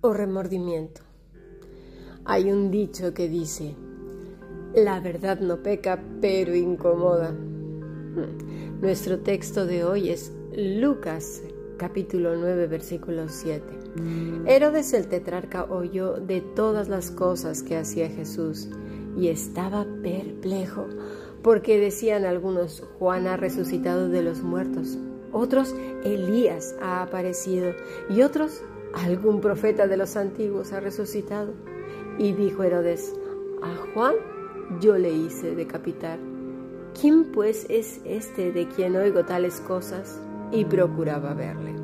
O remordimiento. Hay un dicho que dice, la verdad no peca, pero incomoda. Nuestro texto de hoy es Lucas capítulo 9 versículo 7. Herodes el tetrarca oyó de todas las cosas que hacía Jesús y estaba perplejo porque decían algunos, Juan ha resucitado de los muertos, otros, Elías ha aparecido y otros, algún profeta de los antiguos ha resucitado. Y dijo Herodes, a Juan yo le hice decapitar ¿Quién pues es este de quien oigo tales cosas? Y procuraba verle.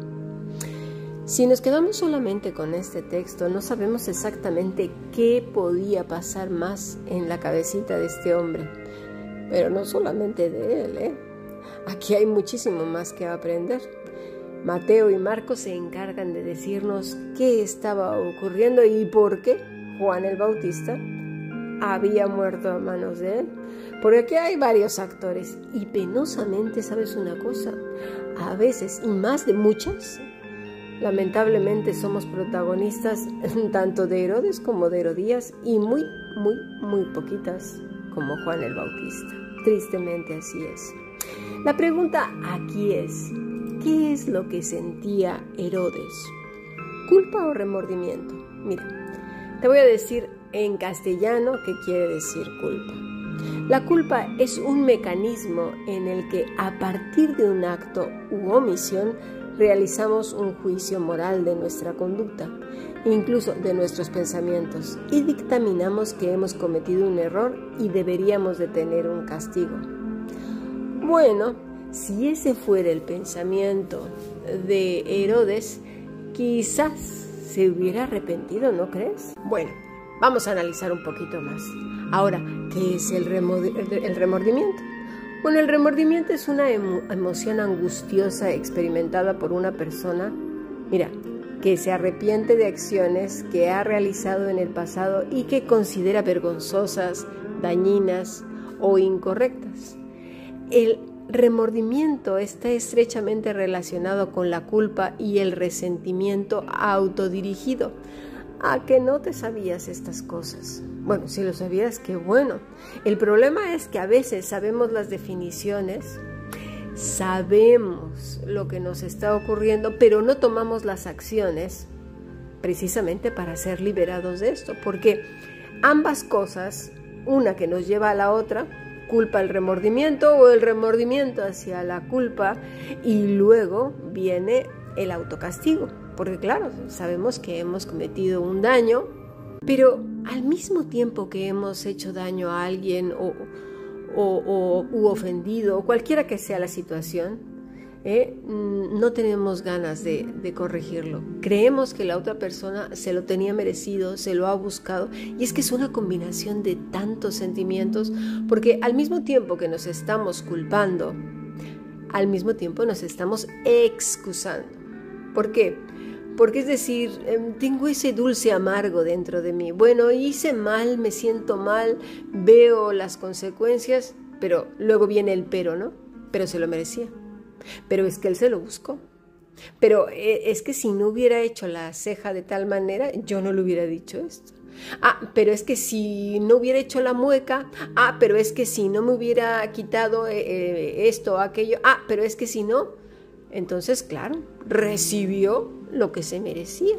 Si nos quedamos solamente con este texto, no sabemos exactamente qué podía pasar más en la cabecita de este hombre. Pero no solamente de él, ¿eh? Aquí hay muchísimo más que aprender. Mateo y Marcos se encargan de decirnos qué estaba ocurriendo y por qué Juan el Bautista había muerto a manos de él. Porque aquí hay varios actores y penosamente, ¿sabes una cosa? A veces, y más de muchas, lamentablemente somos protagonistas tanto de Herodes como de Herodías y muy, muy, muy poquitas como Juan el Bautista. Tristemente así es. La pregunta aquí es, ¿qué es lo que sentía Herodes? ¿Culpa o remordimiento? Mira, te voy a decir en castellano qué quiere decir culpa. La culpa es un mecanismo en el que a partir de un acto u omisión realizamos un juicio moral de nuestra conducta, incluso de nuestros pensamientos, y dictaminamos que hemos cometido un error y deberíamos de tener un castigo. Bueno, si ese fuera el pensamiento de Herodes, quizás se hubiera arrepentido, ¿no crees? Bueno, Vamos a analizar un poquito más. Ahora, ¿qué es el, remordimiento? Bueno, el remordimiento es una emoción angustiosa experimentada por una persona, mira, que se arrepiente de acciones que ha realizado en el pasado y que considera vergonzosas, dañinas o incorrectas. El remordimiento está estrechamente relacionado con la culpa y el resentimiento autodirigido a que no te sabías estas cosas. Bueno, si lo sabías, qué bueno. El problema es que a veces sabemos las definiciones, sabemos lo que nos está ocurriendo, pero no tomamos las acciones precisamente para ser liberados de esto, porque ambas cosas, una que nos lleva a la otra, culpa al remordimiento o el remordimiento hacia la culpa y luego viene el autocastigo. Porque claro, sabemos que hemos cometido un daño, pero al mismo tiempo que hemos hecho daño a alguien o, o, u ofendido, o cualquiera que sea la situación, ¿eh? mm, no tenemos ganas de, de, corregirlo. Creemos que la otra persona se lo tenía merecido, se lo ha buscado, y es que es una combinación de tantos sentimientos, porque al mismo tiempo que nos estamos culpando, al mismo tiempo nos estamos excusando. ¿Por qué? Porque es decir, em, tengo ese dulce amargo dentro de mí. Bueno, hice mal, me siento mal, veo las consecuencias, pero luego viene el pero, ¿no? Pero se lo merecía. Pero es que él se lo buscó. Pero eh, es que si no hubiera hecho la ceja de tal manera, yo no le hubiera dicho esto. Ah, pero es que si no hubiera hecho la mueca, ah, pero es que si no me hubiera quitado eh, eh, esto o aquello, ah, pero es que si no, entonces, claro, recibió lo que se merecía.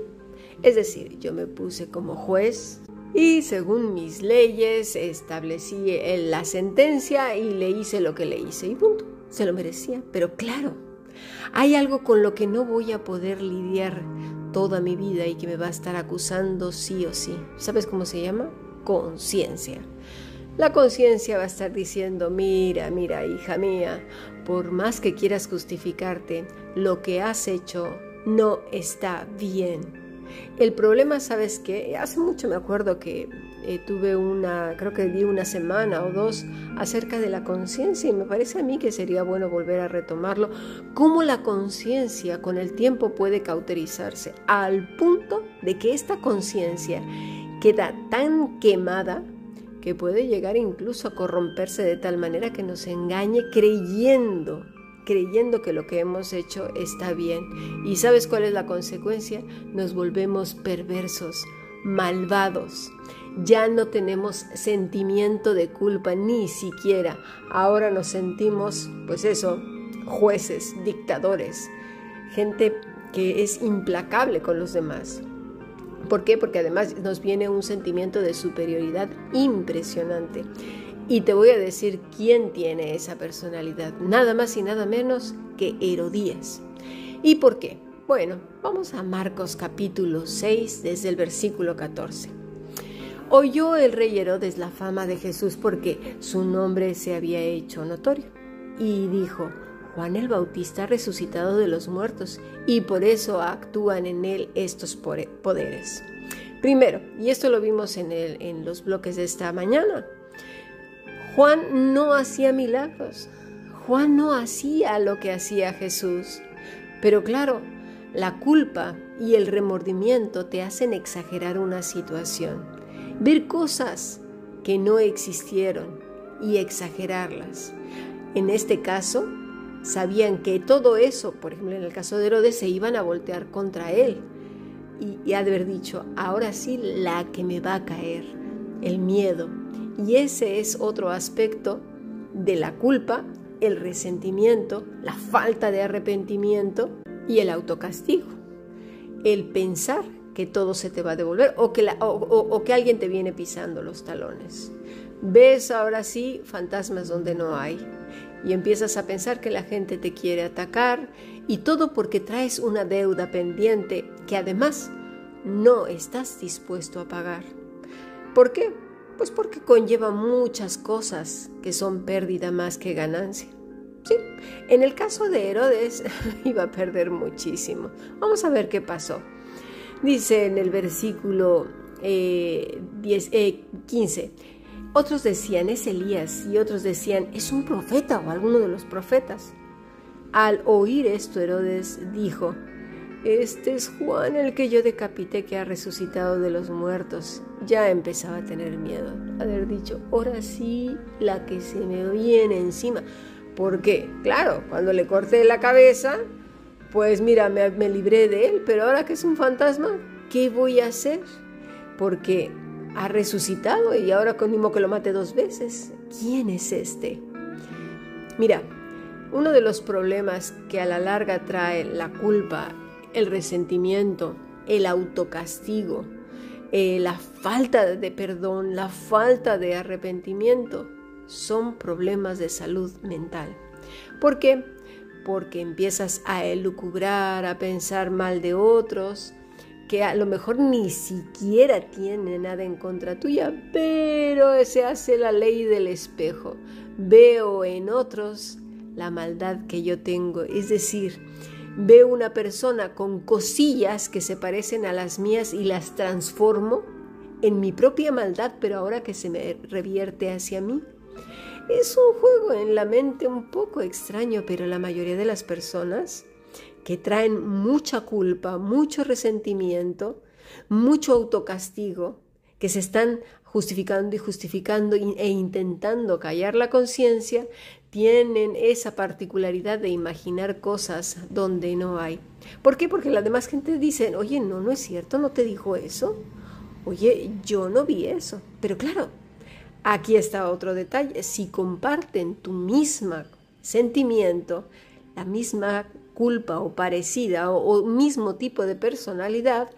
Es decir, yo me puse como juez y según mis leyes establecí la sentencia y le hice lo que le hice y punto. Se lo merecía, pero claro, hay algo con lo que no voy a poder lidiar toda mi vida y que me va a estar acusando sí o sí. ¿Sabes cómo se llama? Conciencia. La conciencia va a estar diciendo, mira, mira, hija mía, por más que quieras justificarte, lo que has hecho no está bien. El problema, ¿sabes qué? Hace mucho me acuerdo que eh, tuve una, creo que di una semana o dos acerca de la conciencia y me parece a mí que sería bueno volver a retomarlo, cómo la conciencia con el tiempo puede cauterizarse al punto de que esta conciencia queda tan quemada que puede llegar incluso a corromperse de tal manera que nos engañe creyendo creyendo que lo que hemos hecho está bien. ¿Y sabes cuál es la consecuencia? Nos volvemos perversos, malvados. Ya no tenemos sentimiento de culpa, ni siquiera. Ahora nos sentimos, pues eso, jueces, dictadores, gente que es implacable con los demás. ¿Por qué? Porque además nos viene un sentimiento de superioridad impresionante. Y te voy a decir quién tiene esa personalidad, nada más y nada menos que Herodías. ¿Y por qué? Bueno, vamos a Marcos capítulo 6 desde el versículo 14. Oyó el rey Herodes la fama de Jesús porque su nombre se había hecho notorio y dijo, Juan el Bautista ha resucitado de los muertos y por eso actúan en él estos poderes. Primero, y esto lo vimos en, en los bloques de esta mañana, Juan no hacía milagros. Juan no hacía lo que hacía Jesús. Pero claro, la culpa y el remordimiento te hacen exagerar una situación, ver cosas que no existieron y exagerarlas. En este caso, sabían que todo eso, por ejemplo en el caso de Herodes, se iban a voltear contra él y, y haber dicho, ahora sí la que me va a caer, el miedo, y ese es otro aspecto de la culpa, el resentimiento, la falta de arrepentimiento y el autocastigo. El pensar que todo se te va a devolver o que, o, que alguien te viene pisando los talones. Ves ahora sí fantasmas donde no hay y empiezas a pensar que la gente te quiere atacar y todo porque traes una deuda pendiente que además no estás dispuesto a pagar. ¿Por qué? Pues porque conlleva muchas cosas que son pérdida más que ganancia. Sí, en el caso de Herodes iba a perder muchísimo. Vamos a ver qué pasó. Dice en el versículo 15, eh, eh, otros decían es Elías y otros decían es un profeta o alguno de los profetas. Al oír esto, Herodes dijo, este es Juan el que yo decapité que ha resucitado de los muertos. Ya empezaba a tener miedo. Haber dicho, ahora sí, la que se me viene encima. Porque, claro, cuando le corté la cabeza, pues mira, me, libré de él, pero ahora que es un fantasma, ¿qué voy a hacer? Porque ha resucitado y ahora conmigo que lo mate dos veces. ¿Quién es este? Mira, uno de los problemas que a la larga trae la culpa el resentimiento, el autocastigo, eh, la falta de perdón, la falta de arrepentimiento, son problemas de salud mental. ¿Por qué? Porque empiezas a elucubrar, a pensar mal de otros, que a lo mejor ni siquiera tiene nada en contra tuya, pero se hace la ley del espejo. Veo en otros la maldad que yo tengo, es decir, veo una persona con cosillas que se parecen a las mías y las transformo en mi propia maldad, pero ahora que se me revierte hacia mí. Es un juego en la mente un poco extraño, pero la mayoría de las personas que traen mucha culpa, mucho resentimiento, mucho autocastigo, que se están justificando y justificando e intentando callar la conciencia, tienen esa particularidad de imaginar cosas donde no hay. ¿Por qué? Porque la demás gente dice, oye, no, no es cierto, no te dijo eso. Oye, yo no vi eso. Pero claro, aquí está otro detalle. Si comparten tu misma sentimiento, la misma culpa o parecida o, mismo tipo de personalidad,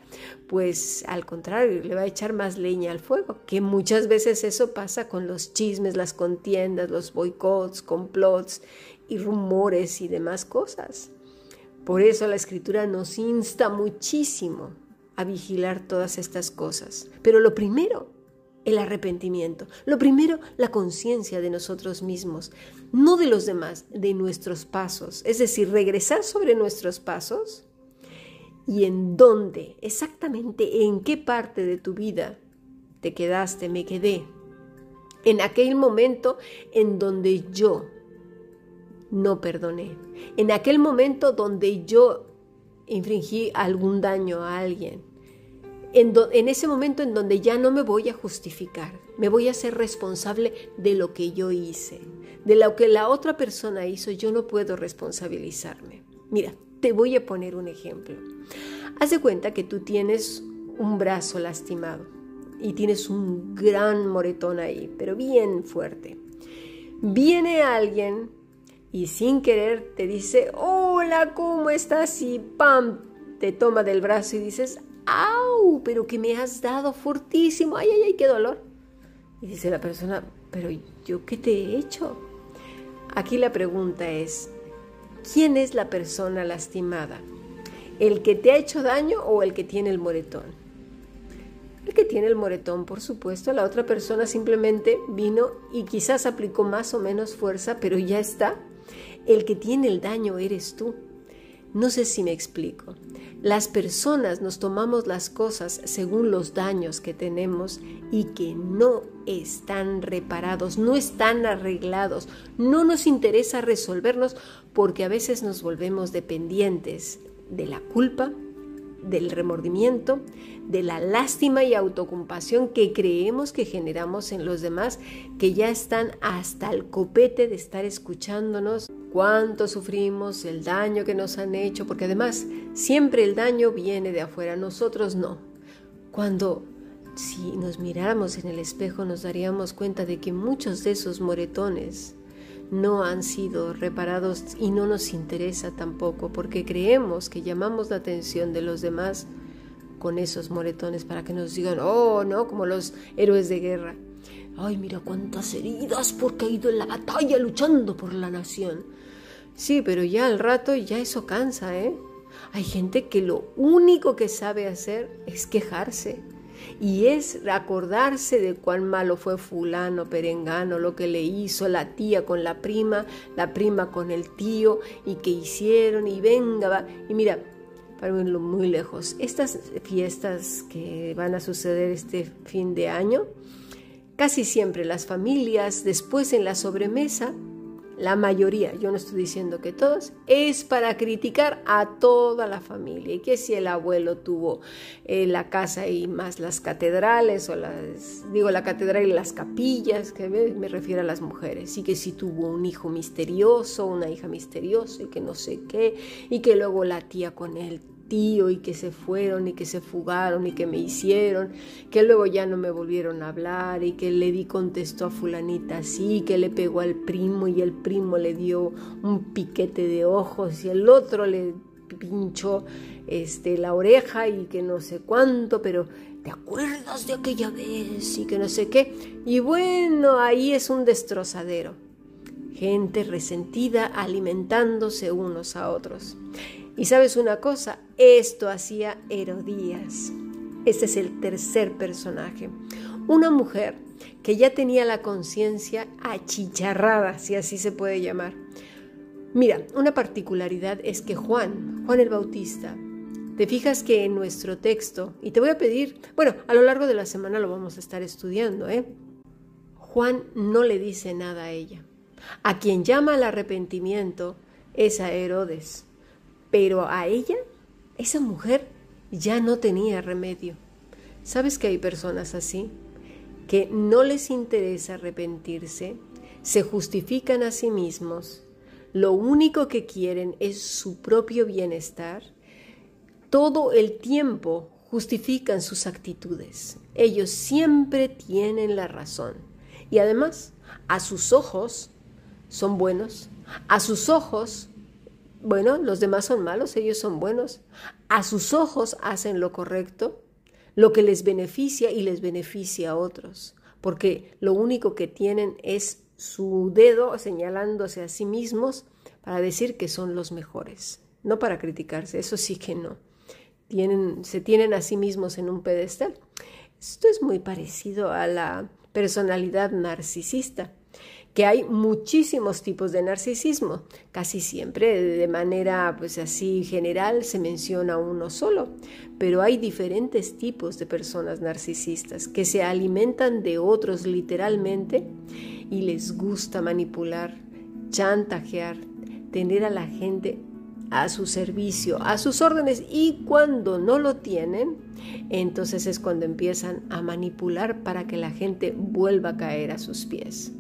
pues al contrario, le va a echar más leña al fuego, que muchas veces eso pasa con los chismes, las contiendas, los boicots, complots y rumores y demás cosas. Por eso la escritura nos insta muchísimo a vigilar todas estas cosas. Pero lo primero el arrepentimiento. Lo primero, la conciencia de nosotros mismos, no de los demás, de nuestros pasos. Es decir, regresar sobre nuestros pasos y en dónde, exactamente en qué parte de tu vida te quedaste, me quedé. En aquel momento en donde yo no perdoné. En aquel momento donde yo infringí algún daño a alguien en, ese momento en donde ya no me voy a justificar, me voy a ser responsable de lo que yo hice, de lo que la otra persona hizo, yo no puedo responsabilizarme. Mira, te voy a poner un ejemplo. Haz de cuenta que tú tienes un brazo lastimado y tienes un gran moretón ahí, pero bien fuerte. Viene alguien y sin querer te dice, hola, ¿cómo estás? Y pam, te toma del brazo y dices, ¡au! Pero que me has dado fortísimo, ¡ay, ay, ay, qué dolor! Y dice la persona, pero ¿yo qué te he hecho? Aquí la pregunta es, ¿quién es la persona lastimada? ¿El que te ha hecho daño o el que tiene el moretón? El que tiene el moretón, por supuesto, la otra persona simplemente vino y quizás aplicó más o menos fuerza, pero ya está. El que tiene el daño eres tú. No sé si me explico. Las personas nos tomamos las cosas según los daños que tenemos y que no están reparados, no están arreglados. No nos interesa resolvernos porque a veces nos volvemos dependientes de la culpa, del remordimiento, de la lástima y autocompasión que creemos que generamos en los demás, que ya están hasta el copete de estar escuchándonos cuánto sufrimos, el daño que nos han hecho, porque además siempre el daño viene de afuera, nosotros no. Cuando si nos miráramos en el espejo nos daríamos cuenta de que muchos de esos moretones no han sido reparados y no nos interesa tampoco porque creemos que llamamos la atención de los demás con esos moretones para que nos digan, oh, no, como los héroes de guerra. Ay, mira cuántas heridas porque ha ido en la batalla luchando por la nación. Sí, pero ya al rato ya eso cansa, ¿eh? Hay gente que lo único que sabe hacer es quejarse y es acordarse de cuán malo fue fulano, perengano, lo que le hizo la tía con la prima, la prima con el tío y que hicieron y venga, va. y mira, para irlo muy lejos, estas fiestas que van a suceder este fin de año, casi siempre las familias después en la sobremesa la mayoría, yo no estoy diciendo que todos, es para criticar a toda la familia. Y que si el abuelo tuvo eh, la casa y más las catedrales, o las, digo la catedral y las capillas, que me, me refiero a las mujeres, y que si tuvo un hijo misterioso, una hija misteriosa, y que no sé qué, y que luego la tía con él y que se fueron y que se fugaron y que me hicieron, que luego ya no me volvieron a hablar y que le di contestó a fulanita así, que le pegó al primo y el primo le dio un piquete de ojos y el otro le pinchó este, la oreja y que no sé cuánto, pero ¿te acuerdas de aquella vez? Y que no sé qué. Y bueno, ahí es un destrozadero. Gente resentida alimentándose unos a otros. Y sabes una cosa, esto hacía Herodías. Este es el tercer personaje. Una mujer que ya tenía la conciencia achicharrada, si así se puede llamar. Mira, una particularidad es que Juan, Juan el Bautista, te fijas que en nuestro texto, y te voy a pedir, bueno, a lo largo de la semana lo vamos a estar estudiando, ¿eh? Juan no le dice nada a ella. A quien llama al arrepentimiento es a Herodes. Pero a ella, esa mujer, ya no tenía remedio. ¿Sabes que hay personas así? Que no les interesa arrepentirse, se justifican a sí mismos, lo único que quieren es su propio bienestar. Todo el tiempo justifican sus actitudes. Ellos siempre tienen la razón. Y además, a sus ojos son buenos, a sus ojos bueno, los demás son malos, ellos son buenos. A sus ojos hacen lo correcto, lo que les beneficia y les beneficia a otros, porque lo único que tienen es su dedo señalándose a sí mismos para decir que son los mejores, no para criticarse, eso sí que no. Se tienen a sí mismos en un pedestal. Esto es muy parecido a la personalidad narcisista que hay muchísimos tipos de narcisismo. Casi siempre de manera pues así general se menciona uno solo, pero hay diferentes tipos de personas narcisistas que se alimentan de otros literalmente y les gusta manipular, chantajear, tener a la gente a su servicio, a sus órdenes y cuando no lo tienen, entonces es cuando empiezan a manipular para que la gente vuelva a caer a sus pies.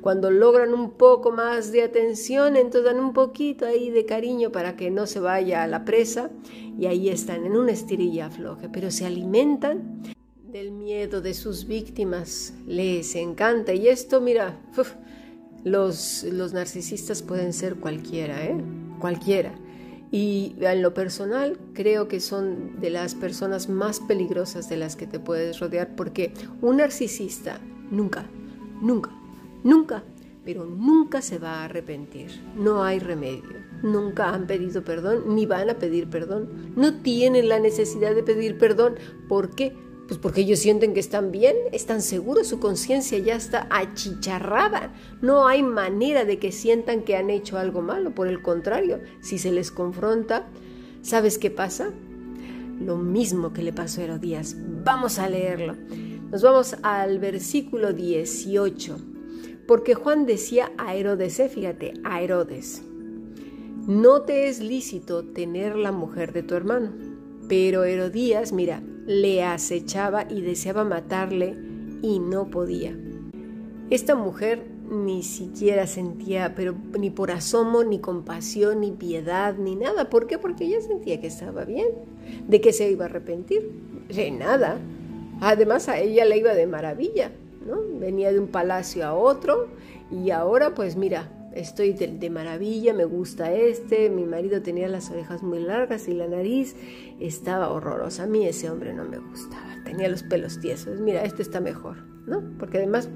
Cuando logran un poco más de atención, entonces dan un poquito ahí de cariño para que no se vaya a la presa y ahí están en una estirilla floja, pero se alimentan del miedo de sus víctimas, les encanta y esto, mira, los, los narcisistas pueden ser cualquiera, ¿eh? Cualquiera. Y en lo personal creo que son de las personas más peligrosas de las que te puedes rodear porque un narcisista nunca, nunca Nunca, pero nunca se va a arrepentir. No hay remedio. Nunca han pedido perdón ni van a pedir perdón. No tienen la necesidad de pedir perdón. ¿Por qué? Pues porque ellos sienten que están bien, están seguros, su conciencia ya está achicharrada. No hay manera de que sientan que han hecho algo malo. Por el contrario, si se les confronta, ¿sabes qué pasa? Lo mismo que le pasó a Herodías. Vamos a leerlo. Nos vamos al versículo 18. Porque Juan decía a Herodes, eh, fíjate, a Herodes, no te es lícito tener la mujer de tu hermano. Pero Herodías, mira, le acechaba y deseaba matarle y no podía. Esta mujer ni siquiera sentía, pero ni por asomo, ni compasión, ni piedad, ni nada. ¿Por qué? Porque ella sentía que estaba bien, de que se iba a arrepentir. De nada. Además a ella le iba de maravilla. Venía de un palacio a otro y ahora pues mira, estoy de, maravilla, me gusta este, mi marido tenía las orejas muy largas y la nariz estaba horrorosa. A mí ese hombre no me gustaba, tenía los pelos tiesos. Mira, este está mejor, ¿no? Porque además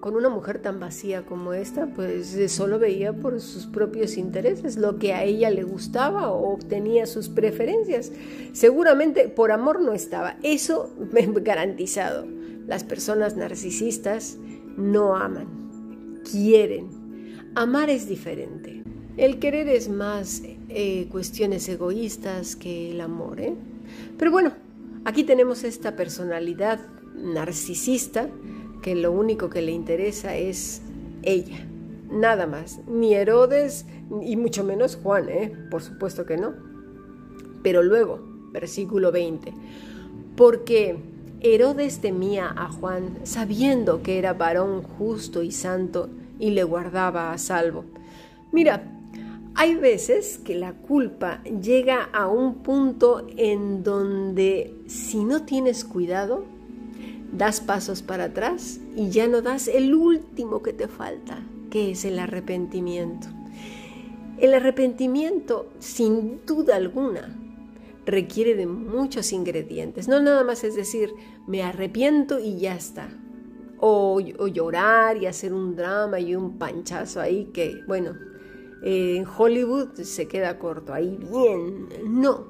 con una mujer tan vacía como esta, pues solo veía por sus propios intereses, lo que a ella le gustaba o obtenía sus preferencias. Seguramente por amor no estaba, eso me garantizado. Las personas narcisistas no aman, quieren. Amar es diferente. El querer es más eh, cuestiones egoístas que el amor. ¿eh? Pero bueno, aquí tenemos esta personalidad narcisista que lo único que le interesa es ella, nada más. Ni Herodes y mucho menos Juan, ¿eh? por supuesto que no. Pero luego, versículo 20, porque Herodes temía a Juan, sabiendo que era varón justo y santo, y le guardaba a salvo. Mira, hay veces que la culpa llega a un punto en donde si no tienes cuidado, das pasos para atrás y ya no das el último que te falta, que es el arrepentimiento. El arrepentimiento, sin duda alguna, requiere de muchos ingredientes. No nada más es decir, me arrepiento y ya está. O, llorar y hacer un drama y un panchazo ahí que, bueno, en Hollywood se queda corto, ahí bien. No,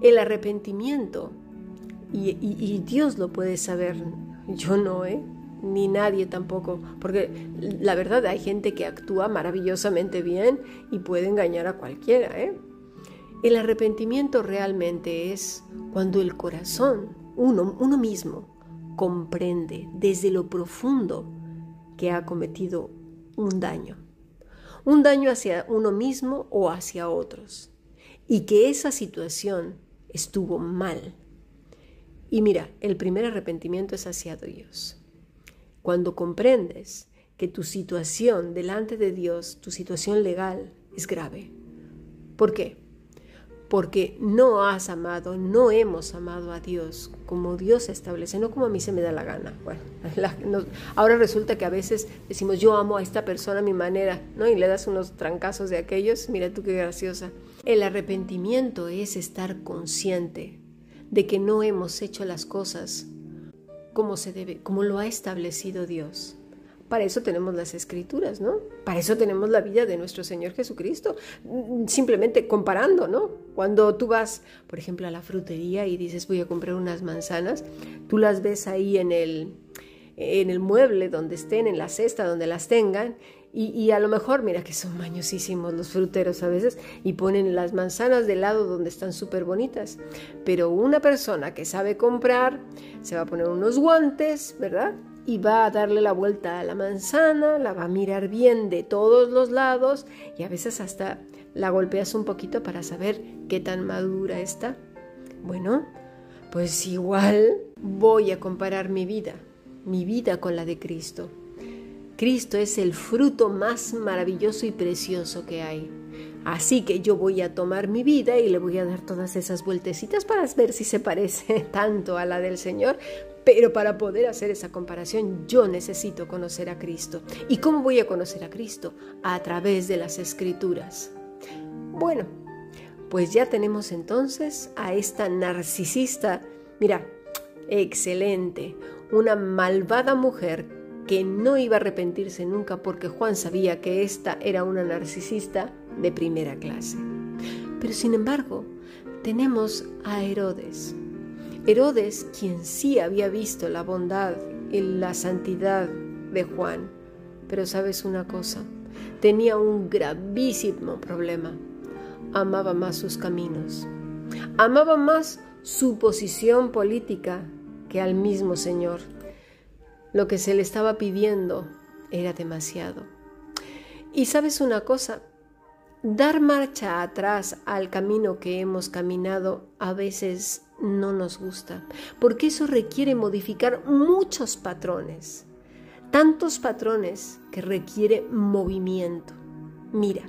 el arrepentimiento, y, y Dios lo puede saber, yo no, ¿eh? ni nadie tampoco, porque la verdad hay gente que actúa maravillosamente bien y puede engañar a cualquiera, ¿eh? El arrepentimiento realmente es cuando el corazón, uno, uno mismo, comprende desde lo profundo que ha cometido un daño. Un daño hacia uno mismo o hacia otros. Y que esa situación estuvo mal. Y mira, el primer arrepentimiento es hacia Dios. Cuando comprendes que tu situación delante de Dios, tu situación legal, es grave. ¿Por qué? Porque no has amado, no hemos amado a Dios como Dios establece, no como a mí se me da la gana. Bueno, ahora resulta que a veces decimos yo amo a esta persona a mi manera, ¿no? Y le das unos trancazos de aquellos, mira tú qué graciosa. El arrepentimiento es estar consciente de que no hemos hecho las cosas como se debe, como lo ha establecido Dios. Para eso tenemos las escrituras, ¿no? Para eso tenemos la vida de nuestro Señor Jesucristo. Simplemente comparando, ¿no? Cuando tú vas, por ejemplo, a la frutería y dices voy a comprar unas manzanas, tú las ves ahí en el, en el mueble donde estén, en la cesta donde las tengan, y, a lo mejor, mira que son mañosísimos los fruteros a veces, y ponen las manzanas del lado donde están súper bonitas. Pero una persona que sabe comprar se va a poner unos guantes, ¿verdad? Y va a darle la vuelta a la manzana, la va a mirar bien de todos los lados y a veces hasta la golpeas un poquito para saber qué tan madura está. Bueno, pues igual voy a comparar mi vida, mi vida con la de Cristo. Cristo es el fruto más maravilloso y precioso que hay. Así que yo voy a tomar mi vida y le voy a dar todas esas vueltecitas para ver si se parece tanto a la del Señor, pero para poder hacer esa comparación yo necesito conocer a Cristo. ¿Y cómo voy a conocer a Cristo? A través de las escrituras. Bueno, pues ya tenemos entonces a esta narcisista, mira, excelente, una malvada mujer que no iba a arrepentirse nunca porque Juan sabía que esta era una narcisista de primera clase. Pero sin embargo, tenemos a Herodes Herodes, quien sí había visto la bondad y la santidad de Juan, pero sabes una cosa, tenía un gravísimo problema. Amaba más sus caminos, amaba más su posición política que al mismo Señor. Lo que se le estaba pidiendo era demasiado. Y sabes una cosa, dar marcha atrás al camino que hemos caminado a veces no nos gusta, porque eso requiere modificar muchos patrones, tantos patrones que requiere movimiento. Mira,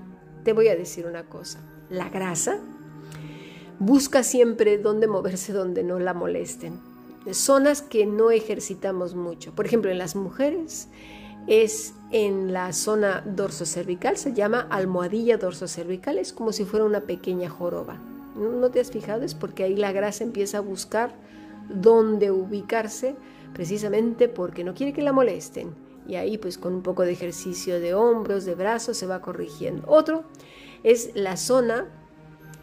te voy a decir una cosa, la grasa busca siempre dónde moverse donde no la molesten, zonas que no ejercitamos mucho. Por ejemplo, en las mujeres es en la zona dorsocervical, se llama almohadilla dorsocervical, es como si fuera una pequeña joroba. ¿No te has fijado? Es porque ahí la grasa empieza a buscar dónde ubicarse precisamente porque no quiere que la molesten. Y ahí pues con un poco de ejercicio de hombros, de brazos, se va corrigiendo. Otro es la zona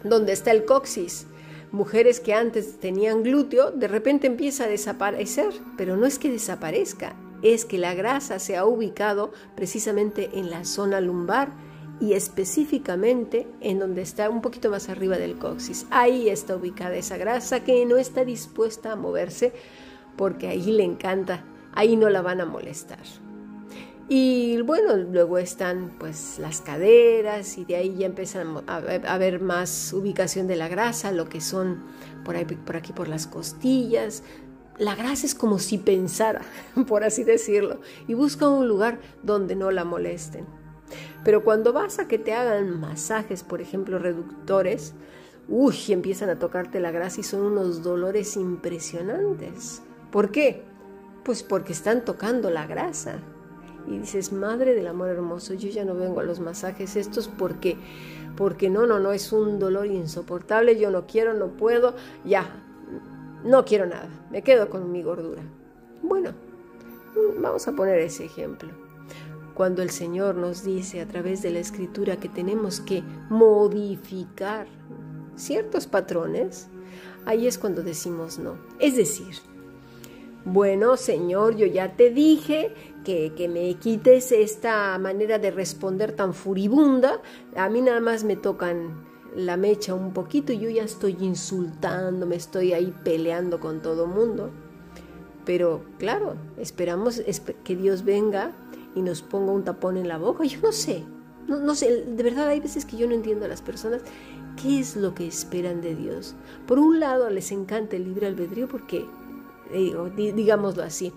donde está el coxis. Mujeres que antes tenían glúteo, de repente empieza a desaparecer, pero no es que desaparezca, es que la grasa se ha ubicado precisamente en la zona lumbar y específicamente en donde está un poquito más arriba del coxis. Ahí está ubicada esa grasa que no está dispuesta a moverse porque ahí le encanta, ahí no la van a molestar. Y bueno, luego están pues las caderas y de ahí ya empiezan a, a ver más ubicación de la grasa, lo que son por, ahí, por aquí por las costillas. La grasa es como si pensara, por así decirlo, y busca un lugar donde no la molesten. Pero cuando vas a que te hagan masajes, por ejemplo, reductores, uy, empiezan a tocarte la grasa y son unos dolores impresionantes. ¿Por qué? Pues porque están tocando la grasa. Y dices, madre del amor hermoso, yo ya no vengo a los masajes estos porque, porque no, no, no, es un dolor insoportable, yo no quiero, no puedo, ya, no quiero nada, me quedo con mi gordura. Bueno, vamos a poner ese ejemplo. Cuando el Señor nos dice a través de la escritura que tenemos que modificar ciertos patrones, ahí es cuando decimos no. Es decir, bueno, Señor, yo ya te dije que, que, me quites esta manera de responder tan furibunda. A mí nada más me tocan la mecha un poquito y yo ya estoy insultando, me estoy ahí peleando con todo mundo. Pero claro, esperamos que Dios venga y nos ponga un tapón en la boca. Yo no sé, no, sé, de verdad hay veces que yo no entiendo a las personas qué es lo que esperan de Dios. Por un lado les encanta el libre albedrío porque, digámoslo así,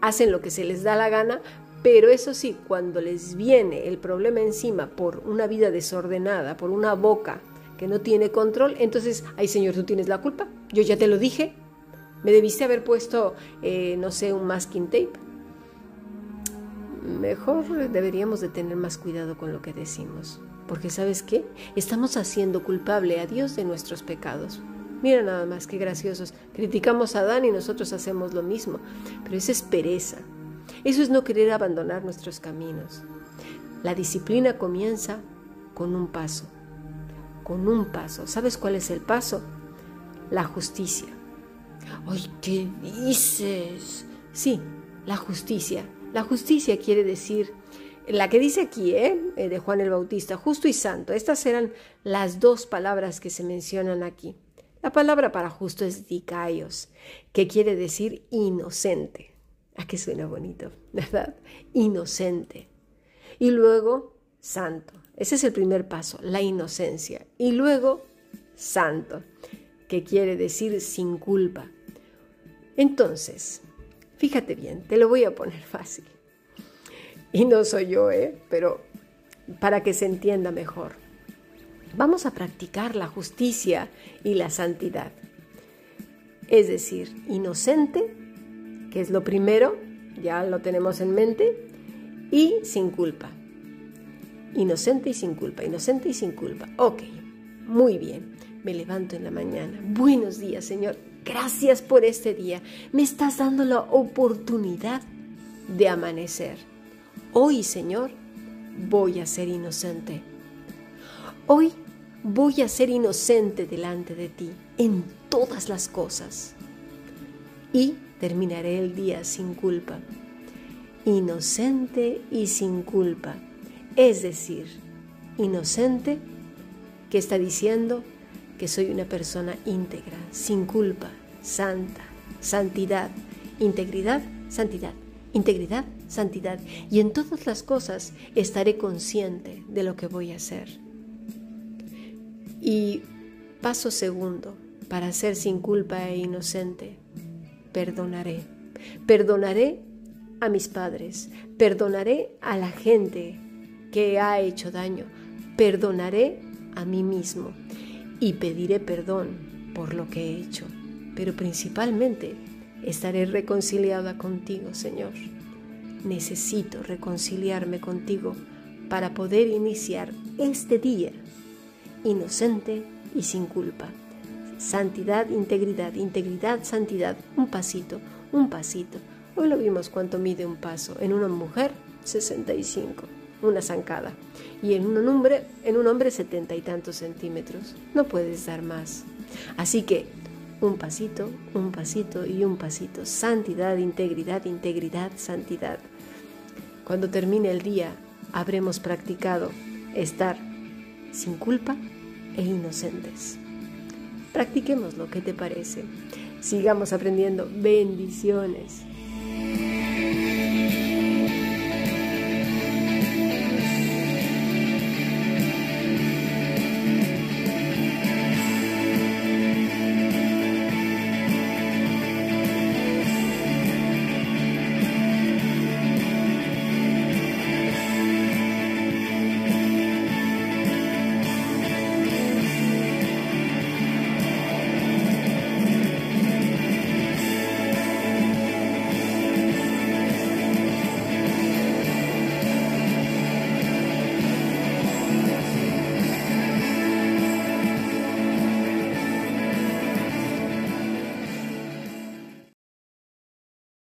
hacen lo que se les da la gana, pero eso sí, cuando les viene el problema encima por una vida desordenada, por una boca que no tiene control, entonces, ay Señor, tú tienes la culpa. Yo ya te lo dije. Me debiste haber puesto, eh, no sé, un masking tape. Mejor deberíamos de tener más cuidado con lo que decimos. Porque sabes qué? Estamos haciendo culpable a Dios de nuestros pecados. Mira nada más qué graciosos. Criticamos a Adán y nosotros hacemos lo mismo. Pero eso es pereza. Eso es no querer abandonar nuestros caminos. La disciplina comienza con un paso. Con un paso. ¿Sabes cuál es el paso? La justicia. ¡Ay, qué dices! Sí, la justicia. La justicia quiere decir la que dice aquí, ¿eh? ¿eh? de Juan el Bautista, justo y santo. Estas eran las dos palabras que se mencionan aquí. La palabra para justo es dikaios, que quiere decir inocente. ¿A ah, qué suena bonito, verdad? Inocente. Y luego, santo. Ese es el primer paso, la inocencia. Y luego, santo, que quiere decir sin culpa. Entonces, fíjate bien, te lo voy a poner fácil y no soy yo, ¿eh? pero para que se entienda mejor. Vamos a practicar la justicia y la santidad. Es decir, inocente, que es lo primero, ya lo tenemos en mente, y sin culpa. Inocente y sin culpa, inocente y sin culpa. Ok, muy bien. Me levanto en la mañana. Buenos días, Señor. Gracias por este día. Me estás dando la oportunidad de amanecer Hoy, Señor, voy a ser inocente. Hoy voy a ser inocente delante de ti en todas las cosas. Y terminaré el día sin culpa. Inocente y sin culpa. Es decir, inocente que está diciendo que soy una persona íntegra, sin culpa, santa, santidad, integridad, santidad, integridad, santidad, y en todas las cosas estaré consciente de lo que voy a hacer. Y paso segundo, para ser sin culpa e inocente, perdonaré. Perdonaré a mis padres, perdonaré a la gente que ha hecho daño, perdonaré a mí mismo y pediré perdón por lo que he hecho. Pero principalmente estaré reconciliada contigo, Señor necesito reconciliarme contigo para poder iniciar este día inocente y sin culpa. Santidad, integridad, integridad, santidad, un pasito, un pasito. Hoy lo vimos cuánto mide un paso. En una mujer, 65, una zancada. Y en un hombre, en un hombre, setenta y tantos centímetros. No puedes dar más. Así que un pasito, un pasito y un pasito. Santidad, integridad, integridad, santidad. Cuando termine el día, habremos practicado estar sin culpa e inocentes. Practiquemos lo que te parece. Sigamos aprendiendo. Bendiciones.